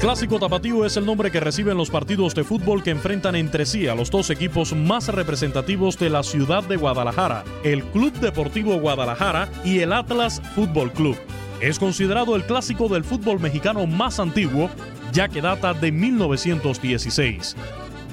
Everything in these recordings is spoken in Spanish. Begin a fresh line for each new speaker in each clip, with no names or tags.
Clásico tapatío es el nombre que reciben los partidos de fútbol que enfrentan entre sí a los dos equipos más representativos de la ciudad de Guadalajara, el Club Deportivo Guadalajara y el Atlas Fútbol Club. Es considerado el clásico del fútbol mexicano más antiguo, ya que data de 1916.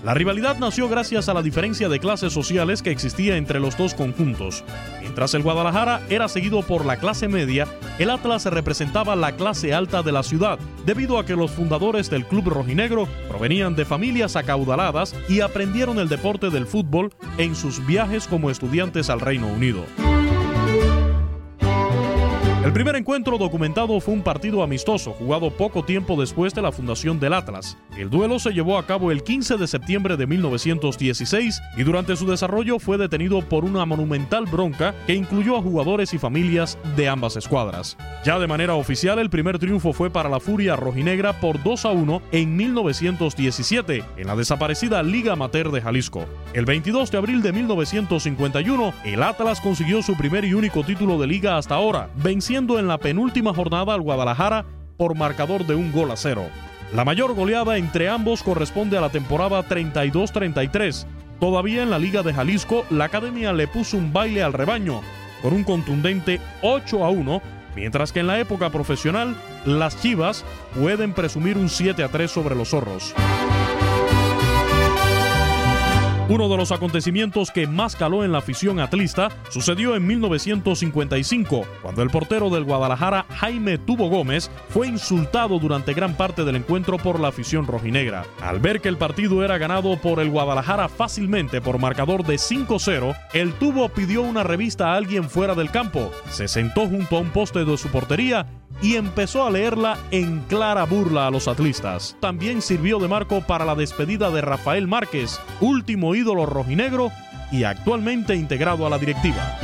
La rivalidad nació gracias a la diferencia de clases sociales que existía entre los dos conjuntos. Mientras el Guadalajara era seguido por la clase media, el Atlas representaba la clase alta de la ciudad, debido a que los fundadores del club rojinegro provenían de familias acaudaladas y aprendieron el deporte del fútbol en sus viajes como estudiantes al Reino Unido. El primer encuentro documentado fue un partido amistoso jugado poco tiempo después de la fundación del Atlas. El duelo se llevó a cabo el 15 de septiembre de 1916 y durante su desarrollo fue detenido por una monumental bronca que incluyó a jugadores y familias de ambas escuadras. Ya de manera oficial, el primer triunfo fue para la Furia Rojinegra por 2 a 1 en 1917 en la desaparecida Liga Amateur de Jalisco. El 22 de abril de 1951, el Atlas consiguió su primer y único título de liga hasta ahora, venciendo en la penúltima jornada al Guadalajara por marcador de un gol a cero. La mayor goleada entre ambos corresponde a la temporada 32-33. Todavía en la Liga de Jalisco, la academia le puso un baile al rebaño con un contundente 8 a 1, mientras que en la época profesional, las Chivas pueden presumir un 7 a 3 sobre los zorros. Uno de los acontecimientos que más caló en la afición atlista sucedió en 1955, cuando el portero del Guadalajara, Jaime Tubo Gómez, fue insultado durante gran parte del encuentro por la afición rojinegra. Al ver que el partido era ganado por el Guadalajara fácilmente por marcador de 5-0, el Tubo pidió una revista a alguien fuera del campo, se sentó junto a un poste de su portería y empezó a leerla en clara burla a los atlistas. También sirvió de marco para la despedida de Rafael Márquez, último ídolo rojinegro y actualmente integrado a la directiva.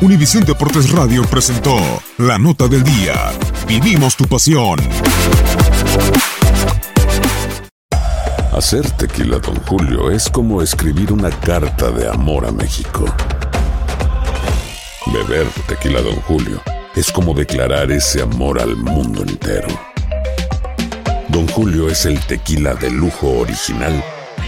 Univisión Deportes Radio presentó La Nota del Día. Vivimos tu pasión.
Hacer tequila, Don Julio, es como escribir una carta de amor a México. Beber tequila, Don Julio, es como declarar ese amor al mundo entero. Don Julio es el tequila de lujo original,